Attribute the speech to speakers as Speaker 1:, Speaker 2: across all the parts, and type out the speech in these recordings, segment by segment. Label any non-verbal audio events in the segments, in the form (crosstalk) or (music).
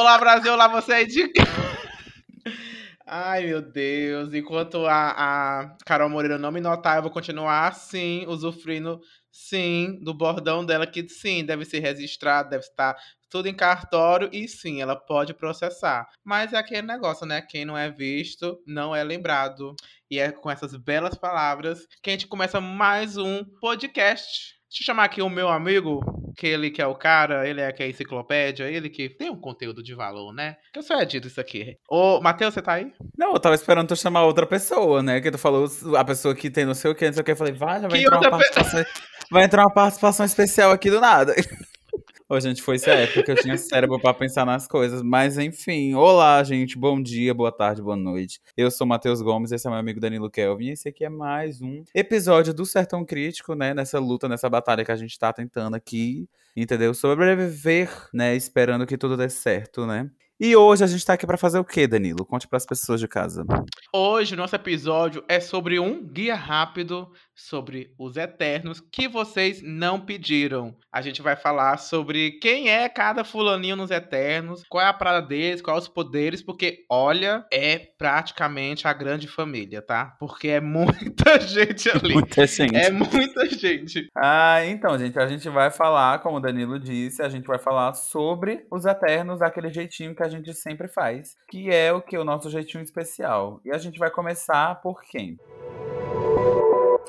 Speaker 1: Olá, Brasil, olá, você aí de Ai, meu Deus. Enquanto a, a Carol Moreira não me notar, eu vou continuar assim, usufruindo, sim, do bordão dela, que sim, deve ser registrado, deve estar tudo em cartório e sim, ela pode processar. Mas é aquele negócio, né? Quem não é visto não é lembrado. E é com essas belas palavras que a gente começa mais um podcast. Deixa eu chamar aqui o meu amigo, que ele que é o cara, ele é que é a enciclopédia, ele que tem um conteúdo de valor, né? Que eu sou dito isso aqui. Ô, Matheus, você tá aí?
Speaker 2: Não, eu tava esperando tu chamar outra pessoa, né? Que tu falou a pessoa que tem não sei o que, não sei o que. Eu falei, vai, já vai entrar uma participação. Vai entrar uma participação especial aqui do nada. (laughs) Ô, gente, foi essa época que eu tinha cérebro para pensar nas coisas. Mas enfim, olá, gente. Bom dia, boa tarde, boa noite. Eu sou Matheus Gomes, esse é meu amigo Danilo Kelvin. E esse aqui é mais um episódio do Sertão Crítico, né? Nessa luta, nessa batalha que a gente tá tentando aqui, entendeu? Sobreviver, né? Esperando que tudo dê certo, né? E hoje a gente tá aqui para fazer o quê, Danilo? Conte para as pessoas de casa.
Speaker 1: Hoje, nosso episódio é sobre um guia rápido sobre os Eternos que vocês não pediram. A gente vai falar sobre quem é cada fulaninho nos Eternos, qual é a parada deles, quais os poderes, porque olha, é praticamente a grande família, tá? Porque é (laughs) muita gente ali.
Speaker 2: Muita gente.
Speaker 1: É muita gente.
Speaker 2: Ah, então, gente, a gente vai falar, como o Danilo disse, a gente vai falar sobre os Eternos daquele jeitinho que a gente sempre faz, que é o que o nosso jeitinho especial. E a gente vai começar por quem?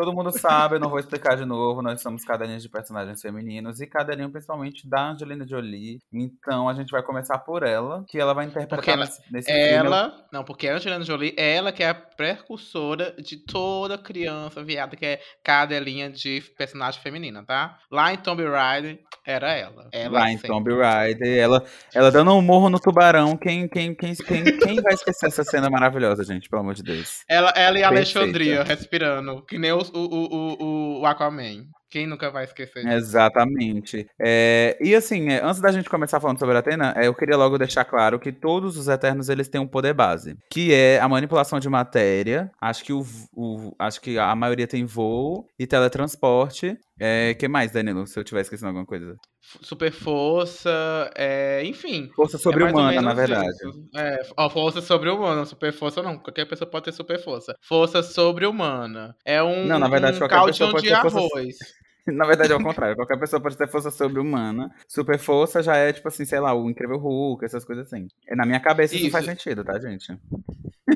Speaker 2: Todo mundo sabe, eu não vou explicar de novo. Nós somos caderninhos de personagens femininos e caderninho principalmente da Angelina Jolie. Então a gente vai começar por ela, que ela vai interpretar
Speaker 1: ela,
Speaker 2: nesse,
Speaker 1: ela,
Speaker 2: filme.
Speaker 1: Não, porque a Angelina Jolie, ela que é a precursora de toda criança viada que é cadelinha de personagem feminina, tá? Lá em Tomb Raider era ela. ela
Speaker 2: Lá em Tomb Raider, ela, ela dando um morro no tubarão. Quem, quem, quem, quem, quem vai esquecer essa cena maravilhosa, gente? Pelo amor de Deus.
Speaker 1: Ela, ela e Alexandria respirando, que nem o, o, o, o Aquaman. Quem nunca vai esquecer disso?
Speaker 2: Exatamente. É, e assim, é, antes da gente começar falando sobre a Atena, é, eu queria logo deixar claro que todos os Eternos eles têm um poder base, que é a manipulação de matéria. Acho que o, o acho que a maioria tem voo e teletransporte. É, que mais, Danilo? Se eu tiver esquecendo alguma coisa.
Speaker 1: Super força, é, enfim.
Speaker 2: Força sobre-humana, é na verdade.
Speaker 1: É, ó, força sobre-humana, super força não. Qualquer pessoa pode ter super força. Força sobre-humana. É um,
Speaker 2: não, na verdade,
Speaker 1: um caldinho de arroz.
Speaker 2: Força... (laughs) Na verdade, é o contrário. Qualquer pessoa pode ter força sobre-humana. Super força já é, tipo assim, sei lá, o Incrível Hulk, essas coisas assim. Na minha cabeça isso, isso faz sentido, tá, gente?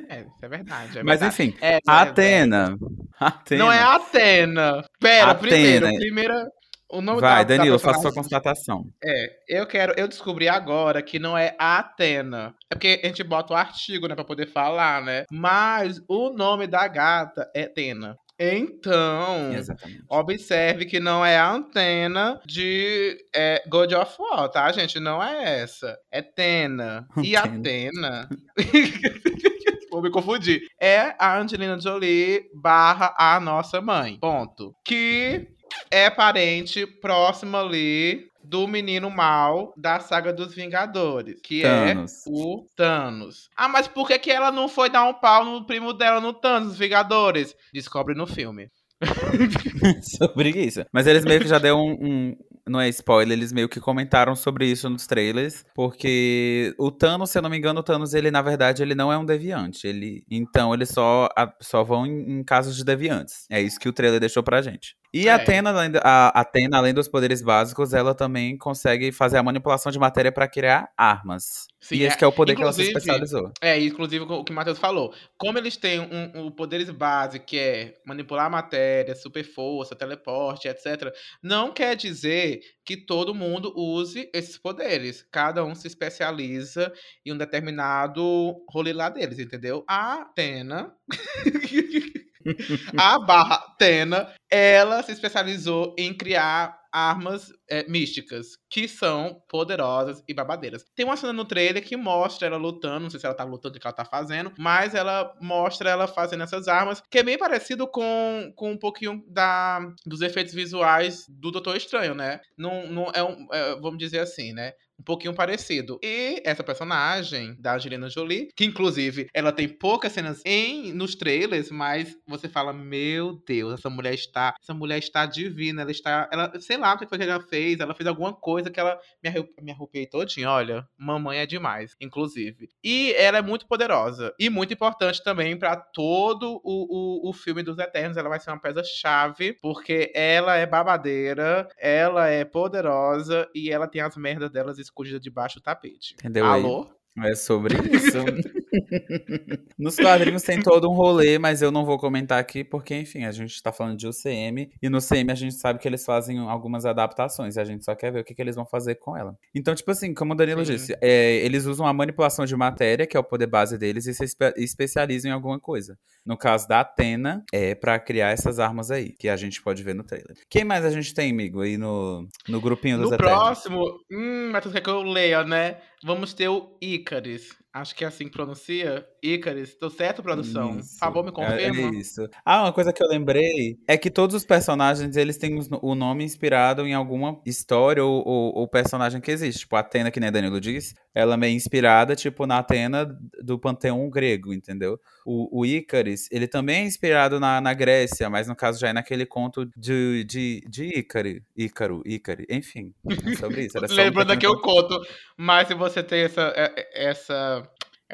Speaker 1: É, isso é verdade. É
Speaker 2: Mas
Speaker 1: verdade.
Speaker 2: enfim,
Speaker 1: é,
Speaker 2: Atena.
Speaker 1: Atena. Não é Atena. Pera, Atena. primeiro, primeira. O nome
Speaker 2: Vai,
Speaker 1: da,
Speaker 2: Danilo,
Speaker 1: da
Speaker 2: faça sua constatação.
Speaker 1: É, eu quero, eu descobri agora que não é Atena. É porque a gente bota o artigo, né, pra poder falar, né? Mas o nome da gata é Atena. Então,
Speaker 2: Exatamente.
Speaker 1: observe que não é a antena de é, God of War, tá, gente? Não é essa. É Tena. E a Tena. (laughs) Vou me confundir. É a Angelina Jolie barra a nossa mãe. Ponto. Que é parente próximo ali do menino mal da saga dos Vingadores, que
Speaker 2: Thanos.
Speaker 1: é o Thanos. Ah, mas por que, que ela não foi dar um pau no primo dela no Thanos, os Vingadores? Descobre no filme. (laughs)
Speaker 2: sobre isso. Mas eles meio que já deu um, um, Não é spoiler, eles meio que comentaram sobre isso nos trailers. Porque o Thanos, se eu não me engano, o Thanos, ele, na verdade, ele não é um deviante. Ele, então, eles só, só vão em, em casos de deviantes. É isso que o trailer deixou pra gente. E
Speaker 1: É.
Speaker 2: a Atena, além, a Atena, além dos poderes básicos, ela também consegue fazer a manipulação de matéria pra criar armas.
Speaker 1: Sim,
Speaker 2: e esse
Speaker 1: é.
Speaker 2: que é o poder que ela se especializou.
Speaker 1: É, inclusive o que o Matheus falou. Como eles têm um, um poderes base, que é manipular a matéria, super força, teleporte, etc., não quer dizer que todo mundo use esses poderes. Cada um se especializa em um determinado rolê lá deles, entendeu? A Atena. (laughs) (laughs) a barra Atena, ela se especializou em criar armas é, místicas, que são poderosas e babadeiras. Tem uma cena no trailer que mostra ela lutando, não sei se ela tá lutando, o que ela tá fazendo, mas ela mostra ela fazendo essas armas, que é bem parecido com, com um pouquinho da, dos efeitos visuais do Doutor Estranho, né? Não, não é um, é, vamos dizer assim, né? Um pouquinho parecido. E essa personagem da Angelina Jolie, que inclusive ela tem poucas cenas em nos trailers, mas você fala, meu Deus, essa mulher está, essa mulher está divina, ela está, ela, sei lá o que foi que ela fez, ela fez alguma coisa que ela me, me arrupiei todinho, olha, mamãe é demais, inclusive. E ela é muito poderosa e muito importante também para todo o, o, o filme dos Eternos, ela vai ser uma peça-chave, porque ela é babadeira, ela é poderosa e ela tem as merdas delas escondida debaixo do tapete.
Speaker 2: Entendeu?
Speaker 1: Alô?
Speaker 2: É sobre isso. (laughs) (laughs) Nos quadrinhos tem todo um rolê, mas eu não vou comentar aqui, porque, enfim, a gente tá falando de UCM, e no CM a gente sabe que eles fazem algumas adaptações, e a gente só quer ver o que, que eles vão fazer com ela. Então, tipo assim, como o Danilo Sim. disse, é, eles usam a manipulação de matéria, que é o poder base deles, e se espe especializam em alguma coisa. No caso da Atena, é para criar essas armas aí, que a gente pode ver no trailer. Quem mais a gente tem, amigo, aí no, no grupinho dos
Speaker 1: No Eternos? próximo, hum, mas tu quer que eu leia, né? Vamos ter o Icaris. Acho que é assim que pronuncia. Icaris. Tô certo, produção? Isso. Por favor, me confirma.
Speaker 2: É, isso. Ah, uma coisa que eu lembrei é que todos os personagens, eles têm o nome inspirado em alguma história ou, ou, ou personagem que existe. Tipo, a Atena, que nem Danilo disse, ela é meio inspirada, tipo, na Atena do panteão grego, entendeu? O, o Ícaris, ele também é inspirado na, na Grécia, mas no caso já é naquele conto de, de, de Ícaro, Ícaro, Ícaro, enfim, é sobre isso. (laughs)
Speaker 1: Lembrando aqui o conto, mas se você tem essa, é, é, essa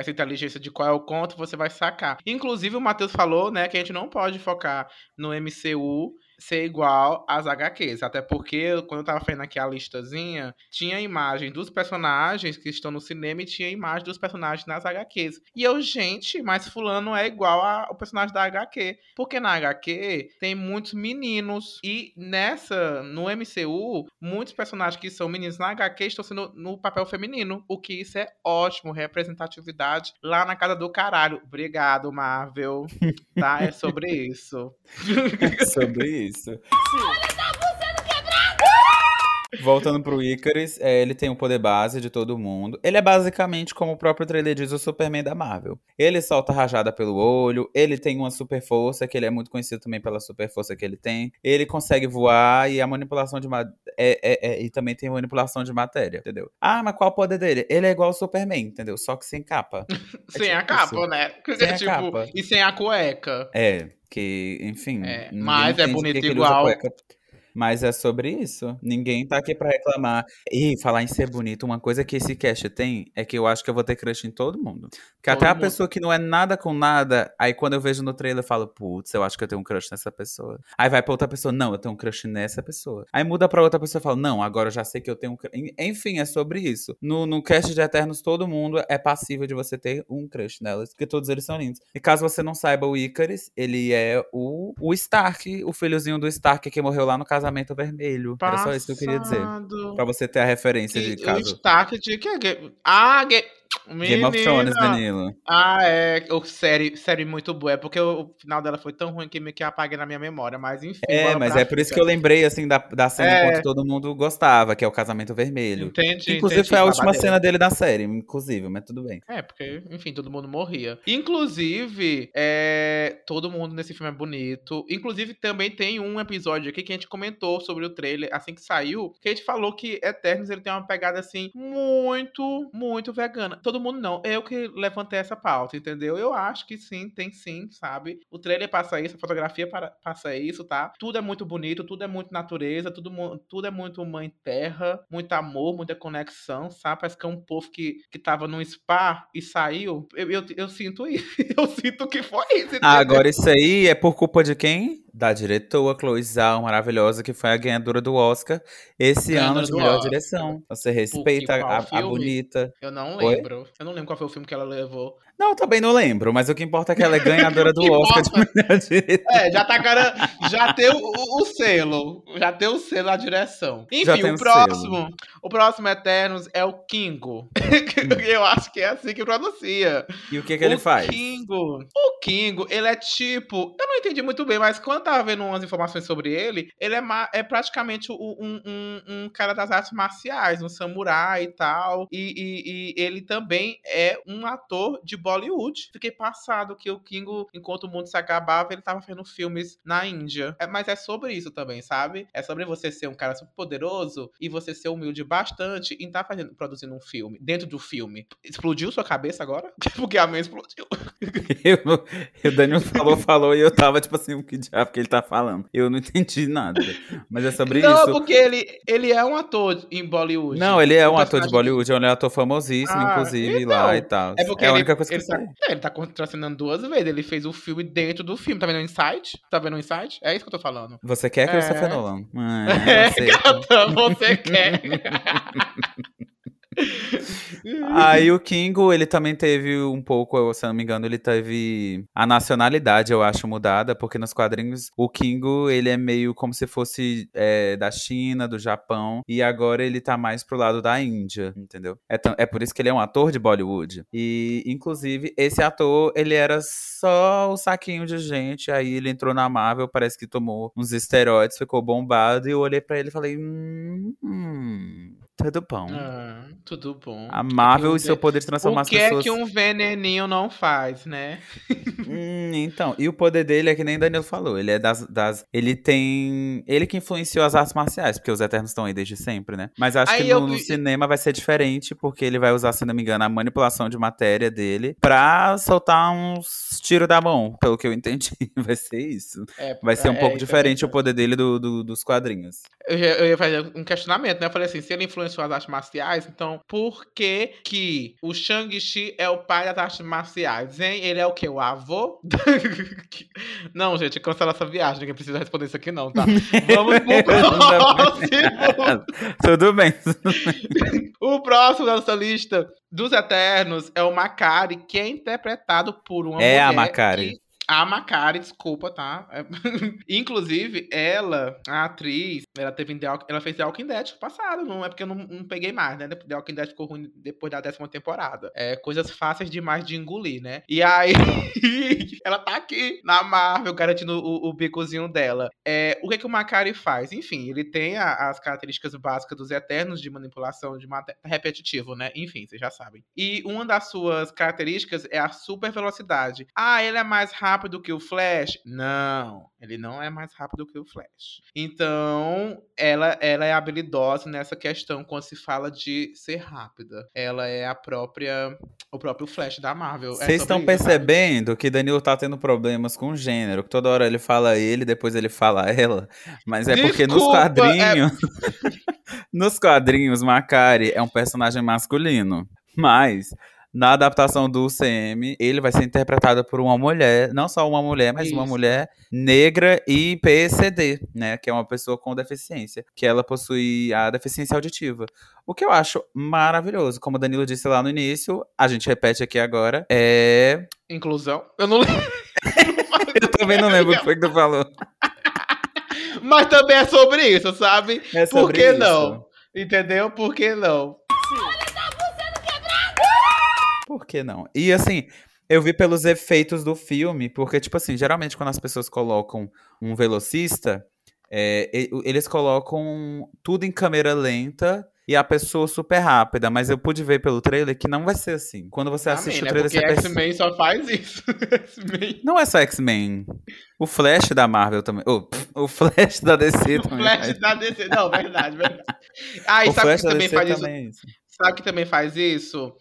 Speaker 1: essa inteligência de qual é o conto, você vai sacar. Inclusive, o Matheus falou, né, que a gente não pode focar no MCU ser igual às HQs. Até porque, quando eu tava fazendo aqui a listazinha, tinha a imagem dos personagens que estão no cinema e tinha a imagem dos personagens nas HQs. E eu, gente, mas fulano é igual ao personagem da HQ. Porque na HQ tem muitos meninos. E nessa, no MCU, muitos personagens que são meninos na HQ estão sendo no papel feminino. O que isso é ótimo. Representatividade lá na casa do caralho. Obrigado, Marvel. (laughs) tá? É sobre isso.
Speaker 2: É sobre isso isso. Olha, tá! Voltando pro Icarus, é, ele tem o poder base de todo mundo. Ele é basicamente, como o próprio trailer diz, o Superman da Marvel. Ele solta rajada pelo olho, ele tem uma super força, que ele é muito conhecido também pela super força que ele tem. Ele consegue voar e a manipulação de é, é, é, e também tem manipulação de matéria, entendeu? Ah, mas qual o poder dele? Ele é igual ao Superman, entendeu? Só que sem capa. (laughs)
Speaker 1: sem tipo a capa, isso. né? Sem (laughs) tipo, a capa. E sem a cueca.
Speaker 2: É, que, enfim.
Speaker 1: É, mas é bonito igual.
Speaker 2: Mas é sobre isso. Ninguém tá aqui para reclamar. E falar em ser bonito, uma coisa que esse cast tem é que eu acho que eu vou ter crush em todo mundo. Que até a pessoa que não é nada com nada, aí quando eu vejo no trailer eu falo, putz, eu acho que eu tenho um crush nessa pessoa. Aí vai pra outra pessoa, não, eu tenho um crush nessa pessoa. Aí muda pra outra pessoa e fala, não, agora eu já sei que eu tenho um crush. Enfim, é sobre isso. No, no cast de Eternos, todo mundo é passível de você ter um crush nelas, porque todos eles são lindos. E caso você não saiba, o Icarus, ele é o, o Stark, o filhozinho do Stark que morreu lá no casamento vermelho. Passado. Era só isso que eu queria dizer. Pra você ter a referência de caso.
Speaker 1: O Stark de que? Ah,
Speaker 2: Menina. Game of Thrones, Danilo.
Speaker 1: Ah, é. O série, série muito boa. É porque o final dela foi tão ruim que meio que apaguei na minha memória. Mas enfim.
Speaker 2: É, mas é por isso que eu lembrei, assim, da, da cena é. enquanto todo mundo gostava, que é o casamento vermelho.
Speaker 1: Entendi.
Speaker 2: Inclusive
Speaker 1: entendi,
Speaker 2: foi a última cena dele da série, inclusive, mas tudo bem.
Speaker 1: É, porque, enfim, todo mundo morria. Inclusive, é, todo mundo nesse filme é bonito. Inclusive, também tem um episódio aqui que a gente comentou sobre o trailer, assim que saiu, que a gente falou que Eternos ele tem uma pegada, assim, muito, muito vegana todo mundo não. Eu que levantei essa pauta, entendeu? Eu acho que sim, tem sim, sabe? O trailer passa isso, a fotografia passa isso, tá? Tudo é muito bonito, tudo é muito natureza, tudo, tudo é muito mãe terra, muito amor, muita conexão, sabe? Parece que é um povo que, que tava num spa e saiu. Eu, eu, eu sinto isso. (laughs) eu sinto que foi isso. Entendeu?
Speaker 2: Agora, isso aí é por culpa de quem? Da diretora Chloe Zhao, maravilhosa, que foi a ganhadora do Oscar esse ganhadora ano de melhor Oscar. direção. Você respeita a, a, bonita.
Speaker 1: Eu não lembro. Oi? Eu não lembro qual foi o filme que ela levou.
Speaker 2: Não, também não lembro, mas o que importa é que ela é ganhadora (laughs) do Oscar de melhor direção.
Speaker 1: É, já tá cara, já tem o, o, selo, já tem o selo a direção. Enfim, o próximo, selo. o próximo Eternos é o Kingo. (laughs) Eu acho que é assim que pronuncia.
Speaker 2: E o que que ele faz?
Speaker 1: Kingo. O Kingo, ele é tipo, eu não entendi muito bem, mas quando eu tava vendo umas informações sobre ele, ele é, é praticamente um, um, um, cara das artes marciais, um samurai e tal. E, e, e, ele também é um ator de Bollywood. Fiquei passado que o Kingo, enquanto o mundo se acabava, ele tava fazendo filmes na Índia. É, mas é sobre isso também, sabe? É sobre você ser um cara super poderoso e você ser humilde bastante e tá fazendo, produzindo um filme, dentro do filme. Explodiu sua cabeça agora? (laughs) Porque a minha explodiu. (laughs)
Speaker 2: eu, o Daniel falou, falou e eu tava tipo assim, o que diabo que ele tá falando? Eu não entendi nada. Mas é sobre
Speaker 1: não,
Speaker 2: isso.
Speaker 1: Não, porque ele, ele é um ator em Bollywood.
Speaker 2: Não, ele é um, ator de Bollywood, ele é um ator famosíssimo, ah, inclusive, então, lá e tal.
Speaker 1: É porque é a única ele, coisa que ele, tá, é, ele tá contracenando duas vezes. Ele fez o filme dentro do filme. Tá vendo o Insight? Tá vendo o Insight? É isso que eu tô falando.
Speaker 2: Você quer que é. Christopher Nolan?
Speaker 1: É, é (laughs) gata, você quer. (laughs) (laughs)
Speaker 2: Aí o Kingo, ele também teve um pouco, se não me engano, ele teve a nacionalidade, eu acho, mudada, porque nos quadrinhos o Kingo, ele é meio como se fosse é, da China, do Japão, e agora ele tá mais pro lado da Índia, entendeu? É, é por isso que ele é um ator de Bollywood. E, inclusive, esse ator, ele era só o saquinho de gente, aí ele entrou na Marvel, parece que tomou uns esteroides, ficou bombado, e eu olhei para ele e falei, hum, hum tudo bom.
Speaker 1: Ah, tudo bom.
Speaker 2: A Marvel e seu poder de transformar
Speaker 1: as pessoas. O que é que um veneninho não faz, né?
Speaker 2: hum, então, e o poder dele é que nem Danilo falou. Ele é das, das. Ele tem. Ele que influenciou as artes marciais, porque os Eternos estão aí desde sempre, né? Mas acho aí que no, eu... no, cinema vai ser diferente, porque ele vai usar, se não me engano, a manipulação de matéria dele pra soltar uns tiros da mão, pelo que eu entendi. (laughs) vai ser isso. É, vai ser um é, pouco é, diferente o poder dele do, do, dos quadrinhos.
Speaker 1: Eu, eu ia fazer um questionamento, né? Eu falei assim: se ele suas artes marciais, então por que que o Shang-Chi é o pai das artes marciais, hein? Ele é o quê? O avô? (laughs) não, gente, cancela essa viagem, ninguém precisa responder isso aqui não, tá? Vamos pro (laughs) próximo! (laughs)
Speaker 2: tudo bem.
Speaker 1: o próximo da nossa lista dos Eternos é o Macari, que é interpretado por uma
Speaker 2: é
Speaker 1: mulher. É
Speaker 2: a Macari.
Speaker 1: Que a Macari, desculpa, tá? É, (laughs) inclusive, ela, a atriz, ela teve The, ela fez The Walking Dead passado, não é porque eu não, não, peguei mais, né? The Walking Dead ficou ruim depois da décima temporada. É coisas fáceis demais de engolir, né? E aí, (laughs) ela tá aqui na Marvel, garantindo o, o bicozinho dela. É, o que, que o Macari faz? Enfim, ele tem a, as características básicas dos Eternos de manipulação de repetitivo, né? Enfim, vocês já sabem. E uma das suas características é a super velocidade. Ah, ele é mais rápido rápido que o Flash? Não, ele não é mais rápido que o Flash. Então, ela, ela é habilidosa nessa questão quando se fala de ser rápida. Ela é a própria o próprio Flash da Marvel.
Speaker 2: É Vocês é estão percebendo sabe? que Danilo tá tendo problemas com o gênero, que toda hora ele fala ele, depois ele fala ela, mas é Desculpa, porque nos quadrinhos é... (laughs) nos quadrinhos Macari é um personagem masculino. Mas na adaptação do CM, ele vai ser interpretado por uma mulher, não só uma mulher, mas Isso. uma mulher negra e PCD, né? Que é uma pessoa com deficiência, que ela possui a deficiência auditiva. O que eu acho maravilhoso, como o Danilo disse lá no início, a gente repete aqui agora, é.
Speaker 1: Inclusão? Eu não lembro. (laughs)
Speaker 2: eu também não lembro o que foi que tu falou. (laughs)
Speaker 1: Mas também é sobre isso, sabe? É sobre Por que isso. não? Entendeu? Por que não?
Speaker 2: Por que não? E assim, eu vi pelos efeitos do filme, porque, tipo assim, geralmente quando as pessoas colocam um velocista, é, eles colocam tudo em câmera lenta e a pessoa super rápida, mas eu pude ver pelo trailer que não vai ser assim. Quando você Amém, assiste o trailer,
Speaker 1: porque
Speaker 2: você
Speaker 1: X-Men só faz isso. (laughs)
Speaker 2: não é só X-Men. O Flash da Marvel também. Oh, o Flash da DC (laughs)
Speaker 1: o
Speaker 2: também.
Speaker 1: O Flash da DC, não, verdade, verdade. Ah, e o sabe Flash que também faz também isso? É isso? Sabe que também faz isso?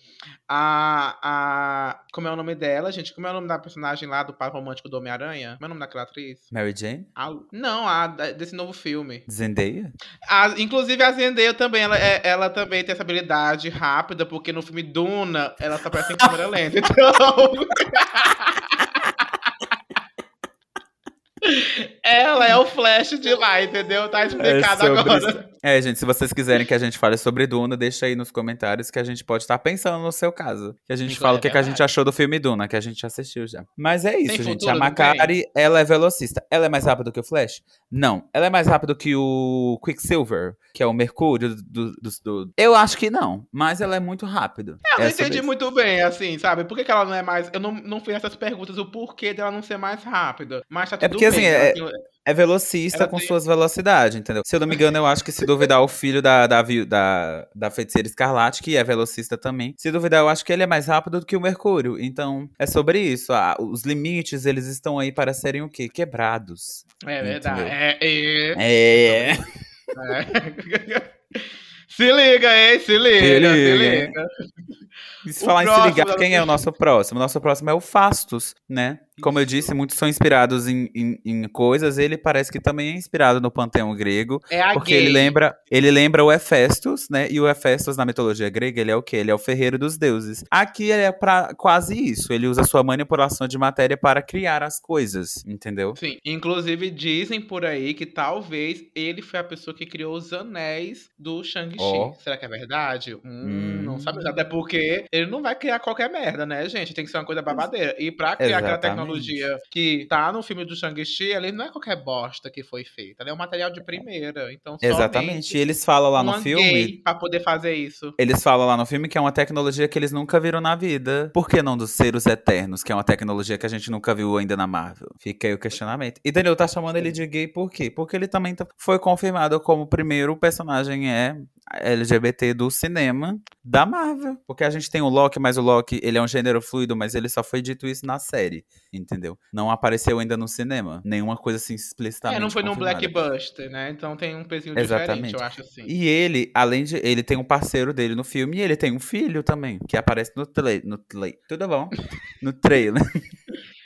Speaker 1: A, a. Como é o nome dela, gente? Como é o nome da personagem lá do par romântico do Homem-Aranha? Como é o nome daquela atriz?
Speaker 2: Mary Jane?
Speaker 1: A, não, a desse novo filme.
Speaker 2: Zendaya?
Speaker 1: A, inclusive a Zendaya também, ela, é, ela também tem essa habilidade rápida, porque no filme Duna, ela só aparece em câmera lenta. (laughs) Então. Ela é o Flash de lá, entendeu? Tá explicado é agora.
Speaker 2: É, gente, se vocês quiserem que a gente fale sobre Duna, deixa aí nos comentários que a gente pode estar pensando no seu caso. Que a gente
Speaker 1: Isso
Speaker 2: fala
Speaker 1: é
Speaker 2: o que, que a gente achou do filme Duna, que a gente assistiu já. Mas é isso, gente.
Speaker 1: futuro,
Speaker 2: a Macari, ela é velocista. Ela é mais rápida que o Flash? Não. Ela é mais rápida que o Quicksilver, que é o Mercúrio do, do, do- Eu acho que não, mas ela é muito rápida.
Speaker 1: Eu não
Speaker 2: É
Speaker 1: entendi
Speaker 2: isso.
Speaker 1: muito bem, assim, sabe? Por que, que ela não é mais. Eu não, não fiz essas perguntas, o porquê dela não ser mais rápida. Mas tá tudo
Speaker 2: É porque,
Speaker 1: bem.
Speaker 2: Assim, é- É velocista com
Speaker 1: tem-
Speaker 2: suas velocidades, entendeu? Se eu não me engano, eu acho que se duvidar o filho da, da, da, da feiticeira escarlate, que é velocista também. Se duvidar, eu acho que ele é mais rápido do que o Mercúrio. Então, é sobre isso. Ah, os limites, eles estão aí para serem o quê? Quebrados.
Speaker 1: É verdade. É, é,
Speaker 2: É.
Speaker 1: é. (laughs) se liga, hein? Se liga, se
Speaker 2: liga,
Speaker 1: liga.
Speaker 2: hein? E se falar em se ligar, quem é o nosso próximo? O nosso próximo é o Fastos, né? Como eu disse, muitos são inspirados em, em, em coisas. Ele parece que também é inspirado no panteão grego.
Speaker 1: É a
Speaker 2: Porque
Speaker 1: gay.
Speaker 2: ele lembra, ele lembra o Hefestos, né? E o Hefestos na mitologia grega, ele é o quê? Ele é o ferreiro dos deuses. Aqui ele é pra quase isso. Ele usa sua manipulação de matéria para criar as coisas, entendeu?
Speaker 1: Sim, inclusive dizem por aí que talvez ele foi a pessoa que criou os anéis do Shang-Chi.
Speaker 2: Ó.
Speaker 1: Será que é verdade? Hum,
Speaker 2: Hum.
Speaker 1: Não sabe. Até porque ele não vai criar qualquer merda, né, gente? Tem que ser uma coisa babadeira. E pra criar aquela
Speaker 2: Exatamente.
Speaker 1: Tecnologia que tá no filme do Shang-Chi, ele não é qualquer bosta que foi feita. Ele é um material de primeira. Então,
Speaker 2: Exatamente. E eles falam lá no filme.
Speaker 1: pra poder fazer isso.
Speaker 2: Eles falam lá no filme que é uma tecnologia que eles nunca viram na vida. Por que não dos seres eternos, que é uma tecnologia que a gente nunca viu ainda na Marvel? Fica aí o questionamento. E Daniel tá chamando ele de gay por quê? Porque ele também tá- foi confirmado como o primeiro personagem é LGBT do cinema da Marvel. Porque a gente tem o Loki, mas o Loki, ele é um gênero fluido, mas ele só foi dito isso na série, entendeu? Não apareceu ainda no cinema. Nenhuma coisa assim explicitamente
Speaker 1: É, não foi num
Speaker 2: confirmada.
Speaker 1: Blockbuster, né? Então tem um pezinho
Speaker 2: Exatamente.
Speaker 1: diferente, eu acho assim.
Speaker 2: E ele, além de. Ele tem um parceiro dele no filme e ele tem um filho também, que aparece no trailer. No Tudo bom? No trailer. (laughs)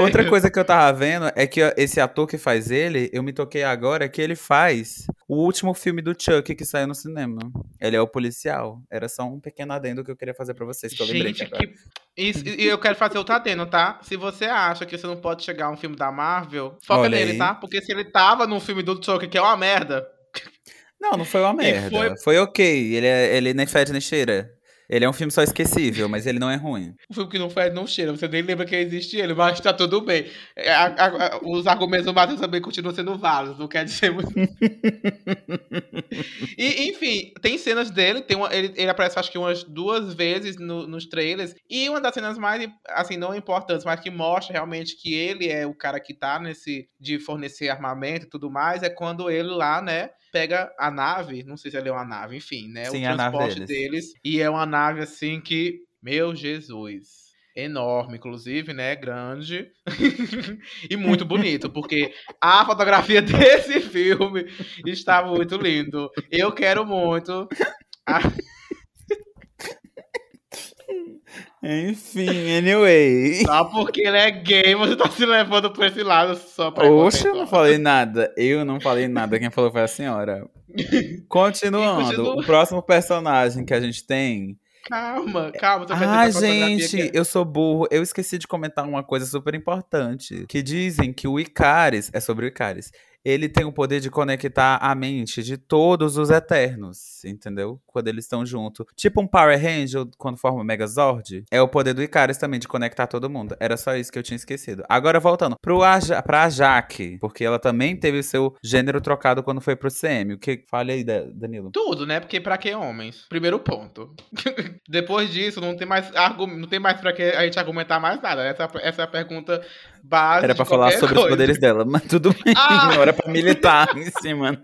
Speaker 2: Outra coisa que eu tava vendo é que esse ator que faz ele, eu me toquei agora, que ele faz o último filme do Chuck que saiu no cinema. Ele é o policial. Era só um pequeno adendo que eu queria fazer pra vocês, que eu lembrei
Speaker 1: Gente, que... Isso, e eu quero fazer outro adendo, tá? Se você acha que você não pode chegar a um filme da Marvel, foca
Speaker 2: Olha
Speaker 1: nele,
Speaker 2: aí.
Speaker 1: tá? Porque se ele tava num filme do Chuck, que é uma merda,
Speaker 2: Não, não foi uma merda.
Speaker 1: foi-
Speaker 2: Foi... ok. Ele, é, ele nem fede nem cheira. Ele é um filme só esquecível, mas ele não é ruim.
Speaker 1: um filme que não faz, não cheira, você nem lembra que existe ele, mas tá tudo bem. É, a- a- a- os argumentos do Matheus também continuam sendo válidos, não quer dizer muito. (laughs) e, enfim, tem cenas dele, tem uma, ele, ele aparece acho que umas duas vezes no- nos trailers, e uma das cenas mais, assim, não importantes, mas que mostra realmente que ele é o cara que tá nesse, de fornecer armamento e tudo mais, é quando ele lá, né, pega a nave, não sei se ele é uma nave, enfim, né,
Speaker 2: Sim,
Speaker 1: o
Speaker 2: a nave
Speaker 1: transporte
Speaker 2: deles.
Speaker 1: deles, e é uma nave, assim, que, meu Jesus enorme, inclusive, né? Grande (laughs) e muito bonito, porque a fotografia (laughs) desse filme está muito lindo. Eu quero muito. a- (laughs)
Speaker 2: Enfim, anyway.
Speaker 1: Só porque ele é gay, você tá se levando pra esse lado só pra
Speaker 2: Oxe, eu não falei nada. Eu não falei nada. Quem falou foi a senhora. Continuando,
Speaker 1: continua.
Speaker 2: o próximo personagem que a gente tem.
Speaker 1: Calma, calma, tô
Speaker 2: Ah, gente,
Speaker 1: que-
Speaker 2: eu sou burro. Eu esqueci de comentar uma coisa super importante. Que dizem que o Icaris, é sobre o Icaris, ele tem o poder de conectar a mente de todos os Eternos, entendeu? Quando eles estão juntos. Tipo um Power Ranger, quando forma o Megazord. É o poder do Icaris também, de conectar todo mundo. Era só isso que eu tinha esquecido. Agora, voltando pro Aja pra Jaque, porque ela também teve seu gênero trocado quando foi pro CM. O que... Fale aí, Da- Danilo.
Speaker 1: Tudo, né? Porque pra que homens? Primeiro ponto. (laughs) Depois disso, não tem mais argu... não tem mais pra que a gente argumentar mais nada. Essa, essa é pergunta básica.
Speaker 2: Era pra falar sobre os poderes dela, mas tudo bem.
Speaker 1: Ah! (laughs)
Speaker 2: Não era pra militar (laughs) em cima.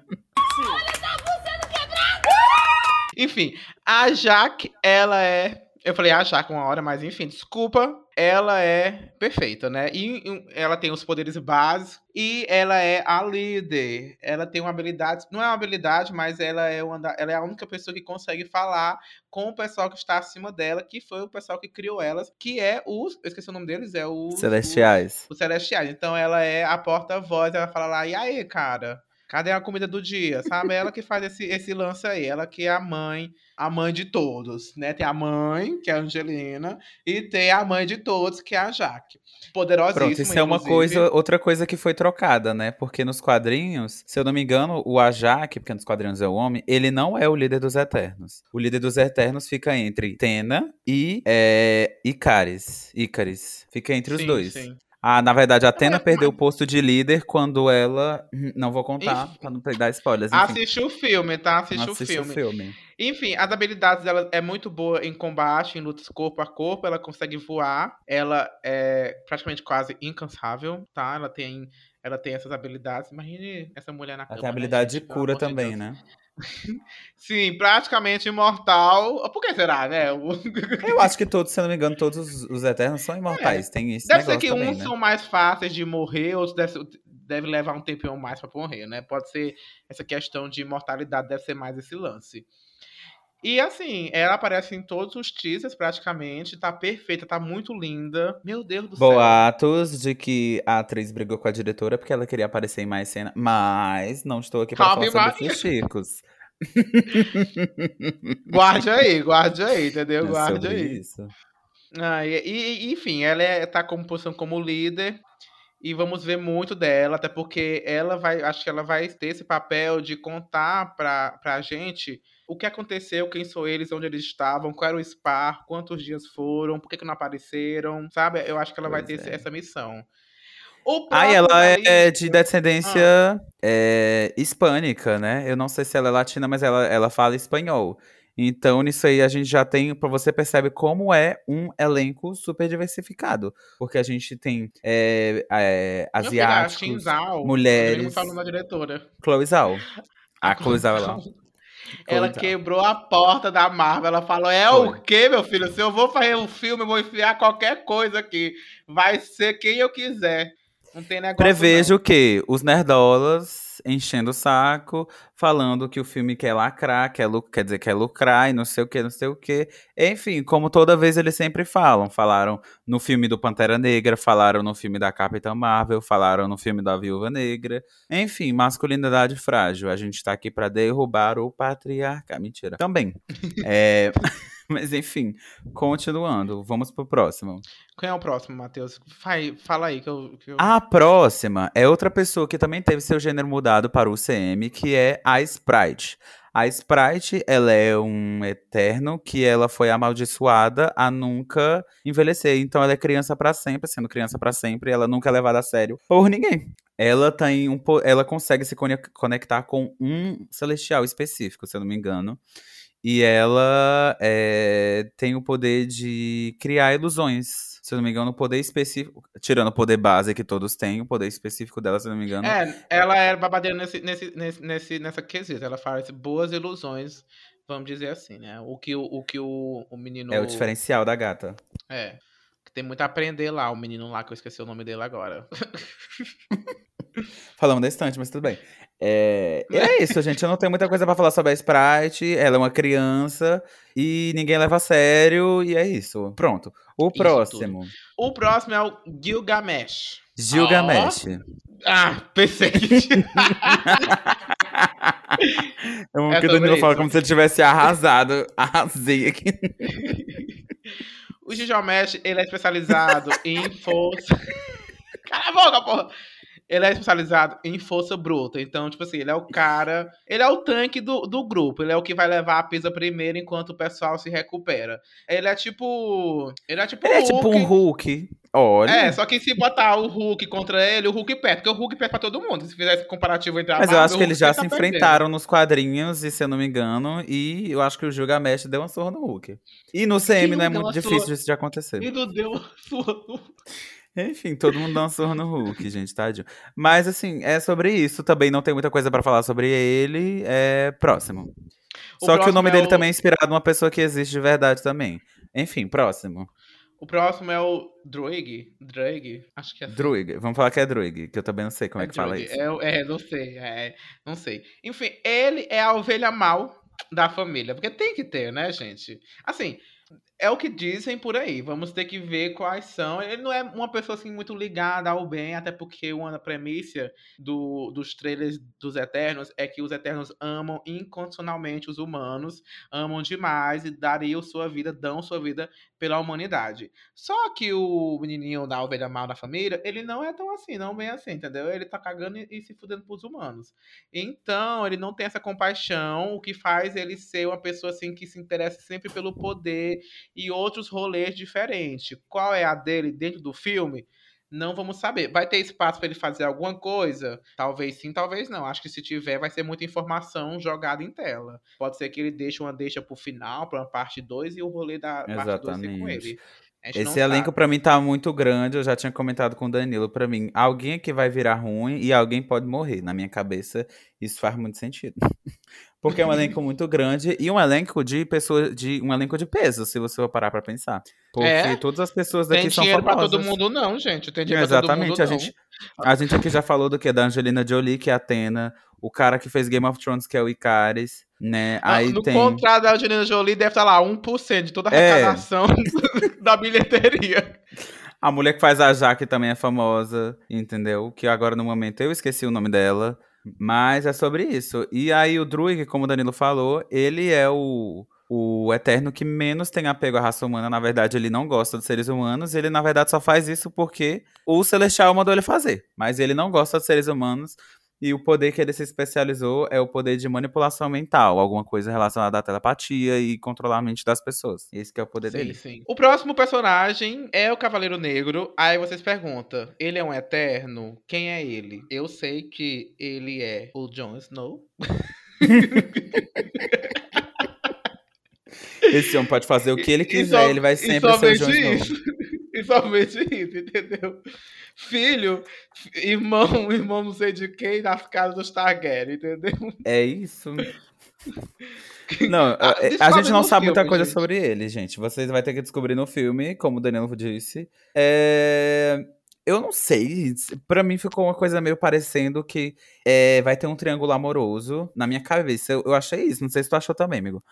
Speaker 1: Enfim, a Jaque, ela é. Eu falei a Jaque uma hora, mas enfim, desculpa. Ela é perfeita, né? E ela tem os poderes básicos e ela é a líder. Ela tem uma habilidade, não é uma habilidade, mas ela é, uma, ela é a única pessoa que consegue falar com o pessoal que está acima dela, que foi o pessoal que criou elas, que é os. Eu esqueci o nome deles, é os.
Speaker 2: Celestiais.
Speaker 1: Os, os Celestiais. Então ela é a porta-voz, ela fala lá, e aí, cara? Cadê a comida do dia? Sabe? Ela que faz esse, esse lance aí. Ela que é a mãe, a mãe de todos, né? Tem a mãe, que é a Angelina, e tem a mãe de todos, que é a Jaque. Poderosíssima,
Speaker 2: Pronto, isso é uma coisa, outra coisa que foi trocada, né? Porque nos quadrinhos, se eu não me engano, o Ajak, porque nos quadrinhos é o homem, ele não é o líder dos Eternos. O líder dos Eternos fica entre Tena e é, Icaris. Icaris. Fica entre os dois. Sim. Ah, na verdade, a Atena perdeu o posto de líder quando ela. Hum, não vou contar Enfim. pra não dar spoilers.
Speaker 1: Enfim. Assiste o filme, tá? Assiste, o filme. o filme. Enfim, as habilidades dela é muito boa em combate, em lutas corpo a corpo. Ela consegue voar. Ela é praticamente quase incansável, tá? Ela tem, ela tem essas habilidades. Imagine essa mulher na
Speaker 2: cama. Ela tem né, habilidade né, de cura também, né?
Speaker 1: Sim, praticamente imortal. Por que será, né?
Speaker 2: Eu acho que todos, se não me engano, todos os Eternos são imortais. É. Tem isso.
Speaker 1: Deve ser que também, uns né? são mais fáceis de morrer, outros deve, deve levar um tempinho mais para morrer, né? Pode ser essa questão de imortalidade, deve ser mais esse lance. E assim, ela aparece em todos os teasers praticamente, tá perfeita, tá muito linda. Meu Deus do
Speaker 2: céu. Boatos de que a atriz brigou com a diretora porque ela queria aparecer em mais cena, mas não estou aqui pra Calma falar sobre os chicos. (laughs) (laughs)
Speaker 1: guarde aí, guarde aí, entendeu? É guarde aí. Isso. Ah, e, e, enfim, ela é, tá como posição como líder e vamos ver muito dela, até porque ela vai, acho que ela vai ter esse papel de contar pra, pra gente o que aconteceu, quem são eles, onde eles estavam, qual era o SPAR, quantos dias foram, por que, que não apareceram, sabe? Eu acho que ela pois vai ter é. essa missão.
Speaker 2: Ah, ela é de descendência ah. é, hispânica, né? Eu não sei se ela é latina, mas ela, ela fala espanhol. Então, nisso aí, a gente já tem, para você percebe como é um elenco super diversificado. Porque a gente tem é, é, asiáticos, Zhao, mulheres...
Speaker 1: falando da diretora.
Speaker 2: Chloe Zhao. (laughs) A Chloe Zhao é lá.
Speaker 1: Ela quebrou a porta da Marvel. Ela falou: É Foi. o quê, meu filho? Se eu vou fazer um filme, eu vou enfiar qualquer coisa aqui. Vai ser quem eu quiser. Não tem negócio.
Speaker 2: Prevejo
Speaker 1: não.
Speaker 2: que os nerdolas enchendo o saco, falando que o filme quer lacrar, quer, quer dizer, quer lucrar e não sei o que, não sei o que. Enfim, como toda vez eles sempre falam. Falaram no filme do Pantera Negra, falaram no filme da Capitã Marvel, falaram no filme da Viúva Negra. Enfim, masculinidade frágil. A gente tá aqui para derrubar o patriarca. Mentira. Também. (laughs) é. Mas enfim, continuando, vamos pro próximo.
Speaker 1: Quem é o próximo, Matheus? Fala aí que eu, que eu,
Speaker 2: A próxima é outra pessoa que também teve seu gênero mudado para o CM, que é a Sprite. A Sprite, ela é um eterno que ela foi amaldiçoada a nunca envelhecer. Então ela é criança para sempre, sendo criança para sempre, ela nunca é levada a sério por ninguém. Ela tem um, ela consegue se conectar com um celestial específico, se eu não me engano. E ela é, tem o poder de criar ilusões. Se eu não me engano, o poder específico. Tirando o poder base que todos têm, o poder específico dela, se eu não me engano.
Speaker 1: É, ela é babadeira nesse, nesse, nesse, nesse, nessa quesito. Ela faz boas ilusões, vamos dizer assim, né? O que o, o, que o, o menino.
Speaker 2: É o diferencial da gata.
Speaker 1: É. Tem muito a aprender lá, o menino lá, que eu esqueci o nome dele agora. (laughs)
Speaker 2: Falamos da estante, mas tudo bem. É, é isso, gente. Eu não tenho muita coisa para falar sobre a Sprite. Ela é uma criança e ninguém leva a sério. E é isso. Pronto. O isso próximo. Tudo.
Speaker 1: O próximo é o Gilgamesh.
Speaker 2: Gilgamesh. Oh.
Speaker 1: Ah, pensei que. (laughs)
Speaker 2: é que o Danilo fala como se ele tivesse arrasado. (laughs) Arrasei aqui. (laughs)
Speaker 1: O Gilgamesh, ele é especializado em força. Cala a boca, porra! Ele é especializado em força bruta. Então, tipo assim, ele é o cara. Ele é o tanque do, do grupo. Ele é o que vai levar a pisa primeiro enquanto o pessoal se recupera. Ele é tipo. Ele é tipo
Speaker 2: ele um é tipo um Hulk. Olha.
Speaker 1: É, só que se botar o Hulk contra ele, o Hulk perde. Porque o Hulk perde pra todo mundo. Se fizesse comparativo entre a
Speaker 2: Mas Marvel, eu acho que eles já se enfrentaram nos quadrinhos, e se eu não me engano. E eu acho que o Gilgamesh deu uma surra no Hulk. E no CM não é muito difícil isso de acontecer.
Speaker 1: E não deu uma (laughs) surra no Hulk.
Speaker 2: Enfim, todo mundo dá um surra no Hulk, gente, tadinho. Mas, assim, é sobre isso. Também não tem muita coisa para falar sobre ele. É próximo. O Só que o nome é dele o... também é inspirado numa pessoa que existe de verdade também. Enfim, próximo.
Speaker 1: O próximo é o Druig. Druig? Acho que é assim.
Speaker 2: Druig. Vamos falar que é Druig, que eu também não sei como é, é que fala isso.
Speaker 1: É, é, não sei. É, não sei. Enfim, ele é a ovelha mal da família. Porque tem que ter, né, gente? Assim, é o que dizem por aí. Vamos ter que ver quais são. Ele não é uma pessoa assim muito ligada ao bem, até porque uma premissa do, dos trailers dos Eternos é que os Eternos amam incondicionalmente os humanos, amam demais e dariam sua vida, dão sua vida pela humanidade. Só que o menininho da ovelha mal da família, ele não é tão assim, não bem assim, entendeu? Ele tá cagando e, se fudendo pros humanos. Então, ele não tem essa compaixão, o que faz ele ser uma pessoa assim que se interessa sempre pelo poder e outros rolês diferentes. Qual é a dele dentro do filme? Não vamos saber. Vai ter espaço para ele fazer alguma coisa? Talvez sim, talvez não. Acho que se tiver, vai ser muita informação jogada em tela. Pode ser que ele deixe uma deixa pro final, para uma parte 2 e o rolê da parte 2 com ele.
Speaker 2: Esse elenco para mim tá muito grande, eu já tinha comentado com o Danilo, para mim, alguém que vai virar ruim e alguém pode morrer. Na minha cabeça, isso faz muito sentido. (laughs) Porque é um elenco muito grande e um elenco de pessoas de um elenco de peso, se você for parar para pensar. Porque é? todas as pessoas daqui
Speaker 1: Tem
Speaker 2: são famosas.
Speaker 1: Tem dinheiro para todo mundo não, gente. Tem dinheiro
Speaker 2: Exatamente,
Speaker 1: pra todo
Speaker 2: mundo, a gente a gente aqui já falou do que da Angelina Jolie, que é a Atena, o cara que fez Game of Thrones, que é o Icaris, né?
Speaker 1: Ah,
Speaker 2: Aí
Speaker 1: no
Speaker 2: tem...
Speaker 1: contrato da Angelina Jolie deve estar lá 1% de toda a é. arrecadação é. (laughs) da bilheteria.
Speaker 2: A mulher que faz a Jaque também é famosa, entendeu? Que agora no momento eu esqueci o nome dela. Mas é sobre isso. E aí o Druig, como o Danilo falou, ele é o, o Eterno que menos tem apego à raça humana. Na verdade, ele não gosta dos seres humanos. Ele, na verdade, só faz isso porque o Celestial mandou ele fazer. Mas ele não gosta dos seres humanos e o poder que ele se especializou é o poder de manipulação mental, alguma coisa relacionada à telepatia e controlar a mente das pessoas. Esse é o poder
Speaker 1: sim,
Speaker 2: dele.
Speaker 1: Sim. O próximo personagem é o Cavaleiro Negro. Aí vocês perguntam: ele é um eterno? Quem é ele? Eu sei que ele é o Jon Snow. (laughs)
Speaker 2: Esse homem pode fazer o que ele quiser, ele vai sempre ser o Jon Snow.
Speaker 1: Somente (laughs) isso, entendeu? Filho, irmão, (laughs) irmão não sei de quem, nas casas dos Targaryen, entendeu?
Speaker 2: É isso. (laughs) Não, ah, a, é, a gente não sabe filme, muita coisa gente. sobre ele, gente. Vocês vão ter que descobrir no filme, como o Danilo disse. É... Eu não sei. Pra mim ficou uma coisa meio parecendo que é, vai ter um triângulo amoroso. Na minha cabeça, eu, eu achei isso. Não sei se tu achou também, amigo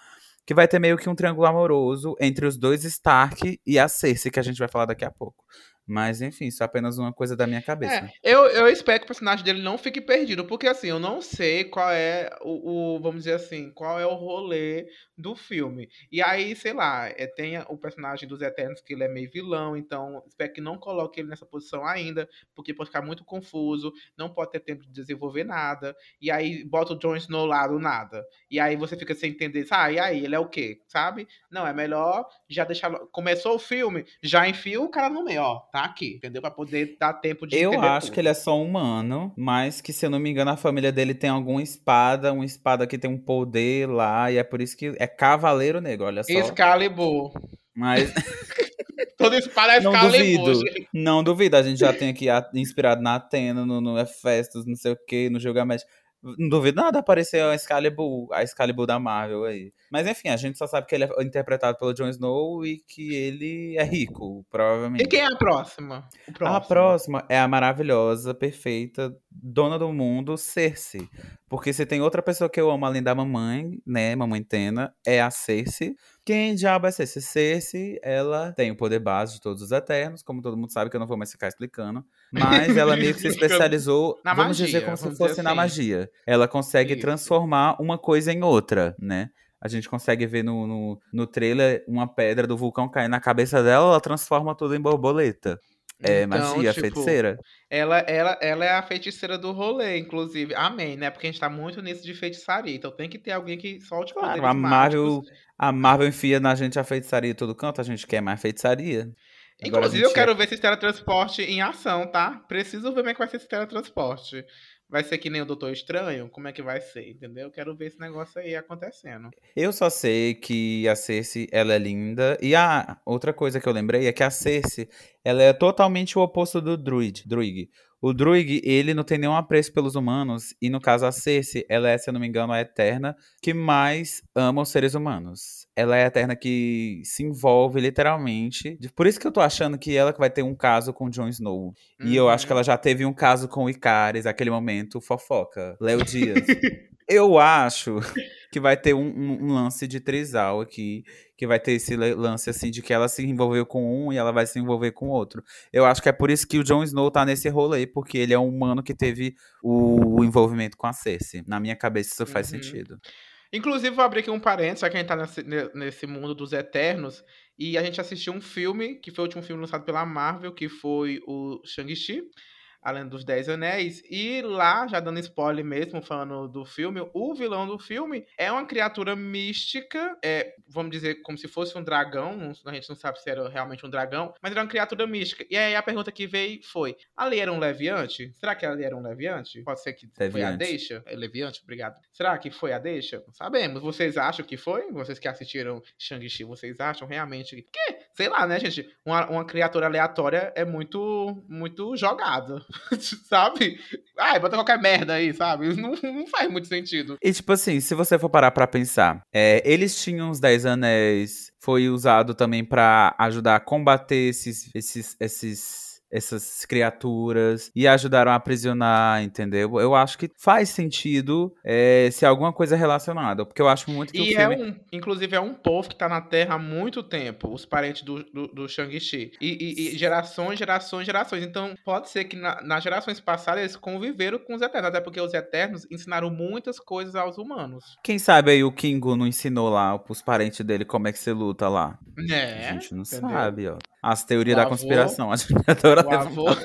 Speaker 2: que vai ter meio que um triângulo amoroso entre os dois Stark e a Cersei, que a gente vai falar daqui a pouco. Mas, enfim, isso é apenas uma coisa da minha cabeça. É,
Speaker 1: eu, eu espero que o personagem dele não fique perdido, porque assim, eu não sei qual é o, o vamos dizer assim, qual é o rolê do filme. E aí, sei lá, é, tem o personagem dos Eternos que ele é meio vilão, então espero que não coloque ele nessa posição ainda, porque pode ficar muito confuso, não pode ter tempo de desenvolver nada. E aí bota o Jon Snow nada. E aí você fica sem entender, ah, e aí, ele é o quê? Sabe? Não, é melhor já deixar. Começou o filme, já enfia o cara no meio, ó, tá? Tá aqui, entendeu? Pra poder dar tempo de
Speaker 2: Eu acho tudo. que ele é só humano, mas que, se eu não me engano, a família dele tem alguma espada, uma espada que tem um poder lá, e é por isso que é Cavaleiro Negro, olha só.
Speaker 1: Excalibur.
Speaker 2: Mas. (laughs)
Speaker 1: Toda espada é
Speaker 2: Não duvido. Não duvido. A gente já tem aqui inspirado na Atena, no, no não sei o que, no Gilgamesh. Não duvido nada aparecer a Excalibur, a Excalibur da Marvel aí. Mas enfim, a gente só sabe que ele é interpretado pelo Jon Snow e que ele é rico, provavelmente.
Speaker 1: E quem é a próxima?
Speaker 2: A próxima é a maravilhosa, perfeita, dona do mundo, Cersei. Porque se tem outra pessoa que eu amo além da mamãe, né, mamãe Tena, é a Cersei. Quem diabo é Cersei? Cersei, ela tem o poder base de todos os Eternos, como todo mundo sabe, que eu não vou mais ficar explicando. Mas ela meio que se (laughs) especializou, na vamos magia, dizer, como se fosse na assim. magia. Ela consegue Isso. transformar uma coisa em outra, né? A gente consegue ver no, no, no trailer uma pedra do vulcão cair na cabeça dela, ela transforma tudo em borboleta. É então, magia, tipo, feiticeira.
Speaker 1: Ela, ela, ela é a feiticeira do rolê, inclusive. Amém, né? Porque a gente tá muito nisso de feitiçaria. Então tem que ter alguém que solte
Speaker 2: claro, a Marvel, a Marvel enfia na gente a feitiçaria todo canto, a gente quer mais feitiçaria.
Speaker 1: Inclusive, eu quero é... ver esse teletransporte em ação, tá? Preciso ver como é que vai ser esse teletransporte. Vai ser que nem o Doutor Estranho? Como é que vai ser? Entendeu? Eu quero ver esse negócio aí acontecendo.
Speaker 2: Eu só sei que a Cersei, ela é linda. E a outra coisa que eu lembrei é que a Cersei, ela é totalmente o oposto do Druid, Druig. O Druig, ele não tem nenhum apreço pelos humanos, e no caso a Cersei, ela é, se eu não me engano, a Eterna que mais ama os seres humanos. Ela é a Eterna que se envolve literalmente. Por isso que eu tô achando que ela que vai ter um caso com Jon Snow. Uhum. E eu acho que ela uhum. já teve um caso com o Icaris, aquele momento fofoca. Léo Dias. (laughs) eu acho que vai ter um, um, um, lance de trisal aqui, que vai ter esse lance assim de que ela se envolveu com um e ela vai se envolver com outro. Eu acho que é por isso que o Jon Snow tá nesse rolê, porque ele é um humano que teve o, o envolvimento com a Cersei. Na minha cabeça isso faz uhum. sentido.
Speaker 1: Inclusive, vou abrir aqui um parênteses, já que a gente tá nesse, nesse mundo dos Eternos, e a gente assistiu um filme, que foi o último filme lançado pela Marvel, que foi o Shang-Chi além dos Dez Anéis. E lá, já dando spoiler mesmo, falando do filme, o vilão do filme é uma criatura mística, é, vamos dizer, como se fosse um dragão. A gente não sabe se era realmente um dragão, mas era uma criatura mística. E aí a pergunta que veio foi: ali era um leviante? Será que ali era um leviante? Pode ser que leviante. foi a deixa? É leviante, obrigado. Será que foi a deixa? Não sabemos. Vocês acham que foi? Vocês que assistiram Shang-Chi, vocês acham realmente que, sei lá, né, gente? Uma, uma criatura aleatória é muito, muito jogada. (laughs) sabe? Ai, bota qualquer merda aí, sabe? (laughs) Não, não faz muito sentido.
Speaker 2: E tipo assim, se você for parar pra pensar, é, eles tinham os Dez Anéis, foi usado também para ajudar a combater esses, esses, esses essas criaturas e ajudaram a aprisionar, entendeu? Eu acho que faz sentido é, se alguma coisa relacionada, porque eu acho muito que
Speaker 1: e
Speaker 2: o filme...
Speaker 1: é um, inclusive é um povo que tá na Terra há muito tempo, os parentes do, do, do Shang-Chi, e, e, e, gerações, gerações, gerações, então pode ser que na, nas gerações passadas eles conviveram com os Eternos, até porque os Eternos ensinaram muitas coisas aos humanos.
Speaker 2: Quem sabe aí o Kingo não ensinou lá pros parentes dele como é que você luta lá? É, a gente não entendeu? sabe, ó. As teorias da avô, conspiração. (laughs) A gente adora o avô... (laughs)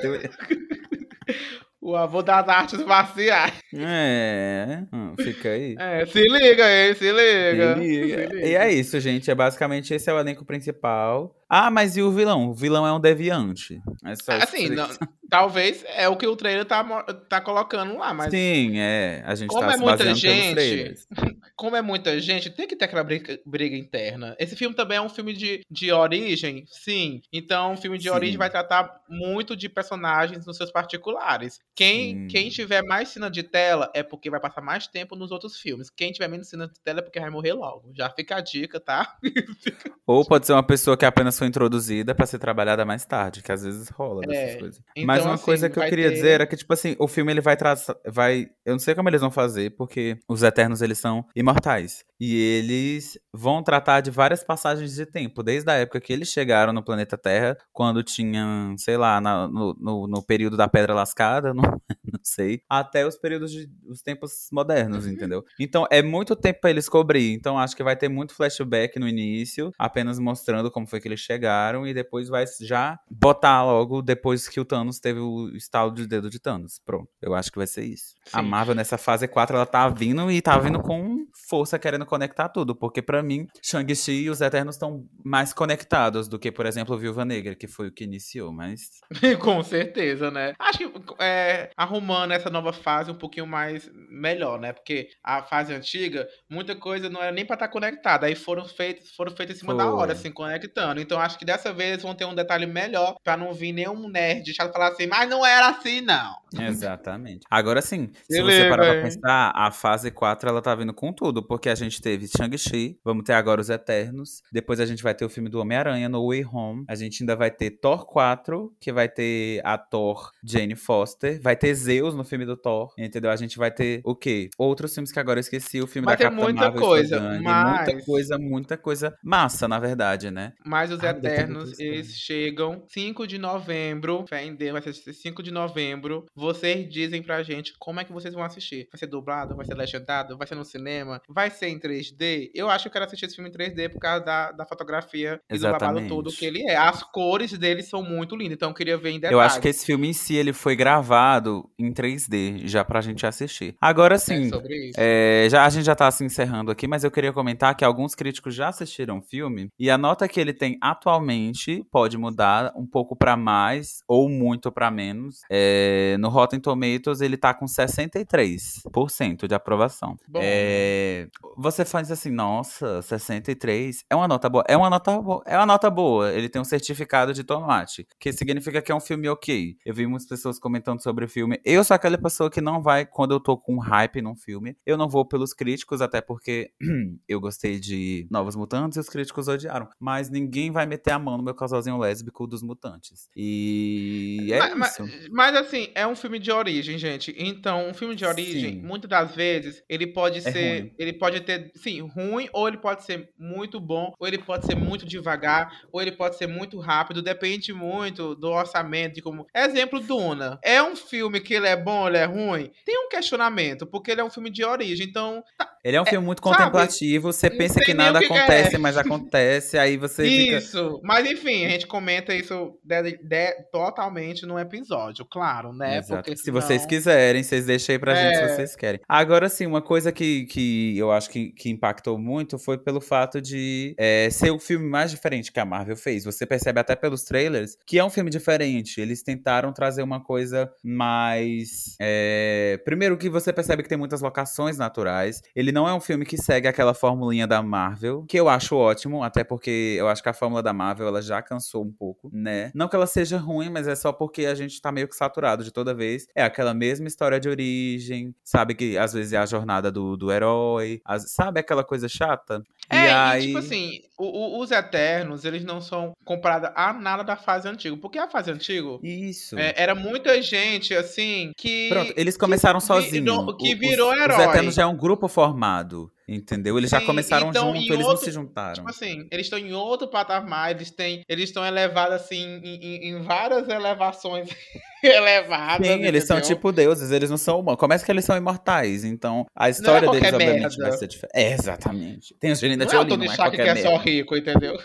Speaker 1: o avô das artes marciais.
Speaker 2: É, hum, fica aí.
Speaker 1: É, se liga aí, se liga. se liga.
Speaker 2: Se liga. E é isso, gente. É basicamente esse é o elenco principal. Ah, mas e o vilão? O vilão é um deviante. É
Speaker 1: só assim, não, (laughs) talvez é o que o trailer tá, tá colocando lá, mas.
Speaker 2: Sim, é. A gente
Speaker 1: como
Speaker 2: tá
Speaker 1: é muita gente, (laughs) Como é muita gente, tem que ter aquela briga, briga, interna. Esse filme também é um filme de, de origem, sim. Então, um filme de sim. origem vai tratar muito de personagens nos seus particulares. Quem, quem tiver mais cena de tela é porque vai passar mais tempo nos outros filmes. Quem tiver menos cena de tela é porque vai morrer logo. Já fica a dica, tá? (laughs)
Speaker 2: Ou pode ser uma pessoa que apenas foi introduzida para ser trabalhada mais tarde, que às vezes rola dessas é, coisas. Então, Mas uma assim, coisa que eu queria ter... dizer era que, tipo assim, o filme ele vai traçar. Vai. Eu não sei como eles vão fazer, porque os Eternos eles são imortais. E eles vão tratar de várias passagens de tempo, desde a época que eles chegaram no planeta Terra, quando tinham, sei lá, na, no, no, no, período da Pedra Lascada, (laughs) não, não sei, até os períodos de os tempos modernos, entendeu? Então é muito tempo para eles cobrir. Então acho que vai ter muito flashback no início, apenas mostrando como foi que eles chegaram, e depois vai já botar logo depois que o Thanos teve o estalo de dedo de Thanos. Pronto. Eu acho que vai ser isso. Sim. A Marvel nessa fase 4, ela tá vindo e tá vindo com força querendo conectar tudo, porque para mim, Shang-Chi e os Eternos estão mais conectados do que, por exemplo, Viúva Negra, que foi o que iniciou, mas... (laughs)
Speaker 1: Com certeza, né? Acho que é, arrumando essa nova fase um pouquinho mais melhor, né? Porque a fase antiga, muita coisa não era nem pra estar tá conectada, aí foram feitas foram feitas em cima foi. da hora, assim, conectando. Então acho que dessa vez vão ter um detalhe melhor pra não vir nenhum nerd chato falar assim, mas não era assim, não. (laughs)
Speaker 2: Exatamente. Agora sim, se, se você parar pra pensar, a fase 4 ela tá vindo com tudo, porque a gente teve Shang-Chi, vamos ter agora os Eternos, depois a gente vai ter o filme do Homem-Aranha, No Way Home, a gente ainda vai ter Thor 4, que vai ter a Thor Jane Foster, vai ter Zeus no filme do Thor, entendeu? A gente vai ter o quê? Outros filmes que agora eu esqueci, o filme vai da Capitã
Speaker 1: muita
Speaker 2: Marvel,
Speaker 1: coisa, mas...
Speaker 2: muita coisa, muita coisa massa, na verdade, né?
Speaker 1: Mas os ah, Eternos, eles chegam 5 de novembro, fé em Deus, vai ser 5 de novembro, vocês dizem pra gente como é que vocês vão assistir. Vai ser dublado, vai ser legendado, vai ser no cinema, vai ser em 3D, eu acho que eu quero assistir esse filme em 3D por causa da, da fotografia e Exatamente. do babado todo que ele é. As cores dele são muito lindas, então eu queria ver em detalhes.
Speaker 2: Eu acho que esse filme em si, ele foi gravado em 3D, já pra gente assistir. Agora sim, é é, já, a gente já tá se encerrando aqui, mas eu queria comentar que alguns críticos já assistiram o filme e a nota que ele tem atualmente pode mudar um pouco para mais ou muito para menos. É, no Rotten Tomatoes ele tá com 63% de aprovação. É, você faz assim, nossa, 63 é uma nota boa. É uma nota boa. É uma nota boa. Ele tem um certificado de tomate, que significa que é um filme ok. Eu vi muitas pessoas comentando sobre o filme. Eu sou aquela pessoa que não vai quando eu tô com hype num filme. Eu não vou pelos críticos, até porque (clears throat) eu gostei de Novos Mutantes e os críticos odiaram. Mas ninguém vai meter a mão no meu casalzinho lésbico dos mutantes. E é
Speaker 1: mas,
Speaker 2: isso.
Speaker 1: Mas, mas, assim, é um filme de origem, gente. Então, um filme de origem, Sim. muitas das vezes, ele pode é ser. Ruim. Ele pode ter ser, sim, ruim, ou ele pode ser muito bom, ou ele pode ser muito devagar, ou ele pode ser muito rápido, depende muito do orçamento, de como. Exemplo, Duna. É um filme que ele é bom, ele é ruim? Tem um questionamento, porque ele é um filme de origem, então.
Speaker 2: Tá, ele é um filme muito contemplativo, sabe? você pensa que nada que acontece, é. mas acontece, aí você
Speaker 1: Isso, fica... mas enfim, a gente comenta isso de, de, totalmente no episódio, claro, né?
Speaker 2: Exato. Porque senão... Se vocês quiserem, vocês deixem aí pra é. gente se é. vocês querem. Agora sim, uma coisa que, que eu acho que, que impactou muito foi pelo fato de é, ser o filme mais diferente que a Marvel fez. Você percebe até pelos trailers que é um filme diferente. Eles tentaram trazer uma coisa mais. É... Primeiro que você percebe que tem muitas locações naturais. Ele não é um filme que segue aquela formulinha da Marvel, que eu acho ótimo, até porque eu acho que a fórmula da Marvel ela já cansou um pouco, né? Não que ela seja ruim, mas é só porque a gente tá meio que saturado de toda vez. É aquela mesma história de origem, sabe? Que às vezes é a jornada do, do herói, as, sabe aquela coisa chata?
Speaker 1: É, e, aí... e tipo assim, o, o, os Eternos, eles não são comparados a nada da fase antiga. Porque a fase antiga.
Speaker 2: Isso.
Speaker 1: É, era muita gente, assim, que.
Speaker 2: Pronto, eles começaram sozinhos.
Speaker 1: Que virou herói.
Speaker 2: Os Eternos já é um grupo formado. Entendeu? Eles Sim, já começaram então, junto, eles outro, não se juntaram.
Speaker 1: Tipo assim, eles estão em outro patamar, eles têm, eles estão elevados assim em, em, várias elevações (laughs) elevadas.
Speaker 2: Sim, eles são tipo deuses, eles não são humanos. Como é que eles são imortais? Então, a história é deles merda. obviamente vai ser diferente. É, exatamente. Tem a Angelina Jolie, não é o Tony
Speaker 1: Stark que é só rico, entendeu?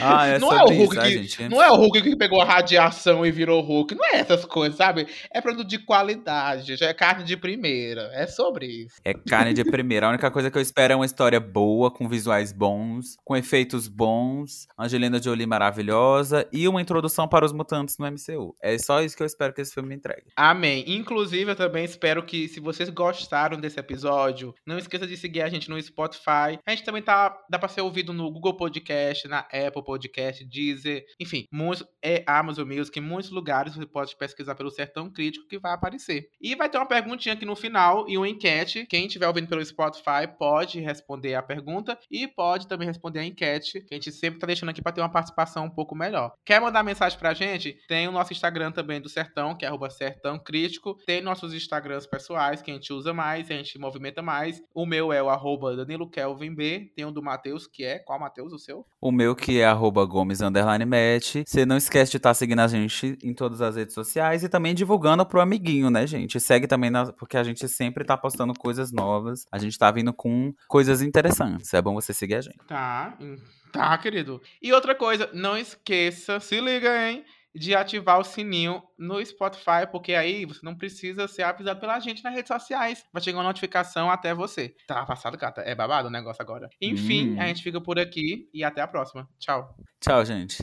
Speaker 2: Ah, é
Speaker 1: não, é o Hulk isso, que, não é o Hulk que pegou a radiação e virou Hulk. Não é essas coisas, sabe? É produto de qualidade. Já é carne de primeira. É sobre isso.
Speaker 2: É carne de primeira. A única coisa que eu espero é uma história boa, com visuais bons, com efeitos bons, Angelina Jolie maravilhosa e uma introdução para os mutantes no MCU. É só isso que eu espero que esse filme me entregue.
Speaker 1: Amém. Inclusive, eu também espero que, se vocês gostaram desse episódio, não esqueça de seguir a gente no Spotify. A gente também tá. Dá pra ser ouvido no Google Podcast, na Apple. Apple Podcast, Deezer, enfim, muitos, é Amazon Music, em muitos lugares você pode pesquisar pelo Sertão Crítico que vai aparecer. E vai ter uma perguntinha aqui no final e uma enquete. Quem estiver ouvindo pelo Spotify pode responder a pergunta e pode também responder a enquete, que a gente sempre tá deixando aqui para ter uma participação um pouco melhor. Quer mandar mensagem pra gente? Tem o nosso Instagram também do Sertão, que é arroba Sertão Crítico. Tem nossos Instagrams pessoais, que a gente usa mais, a gente movimenta mais. O meu é o arroba Danilo Kelvin B. Tem o do Matheus, que é. Qual Matheus, o seu?
Speaker 2: O meu que é arroba Gomes underline match. Você não esquece de estar tá seguindo a gente em todas as redes sociais e também divulgando pro amiguinho, né, gente? Segue também, na, porque a gente sempre tá postando coisas novas. A gente tá vindo com coisas interessantes. É bom você seguir a gente.
Speaker 1: Tá, tá, querido. E outra coisa, não esqueça, se liga, hein? de ativar o sininho no Spotify, porque aí você não precisa ser avisado pela gente nas redes sociais. Vai chegar uma notificação até você. Tá passado, gata. É babado o negócio agora. Enfim, hum. a gente fica por aqui e até a próxima. Tchau.
Speaker 2: Tchau, gente.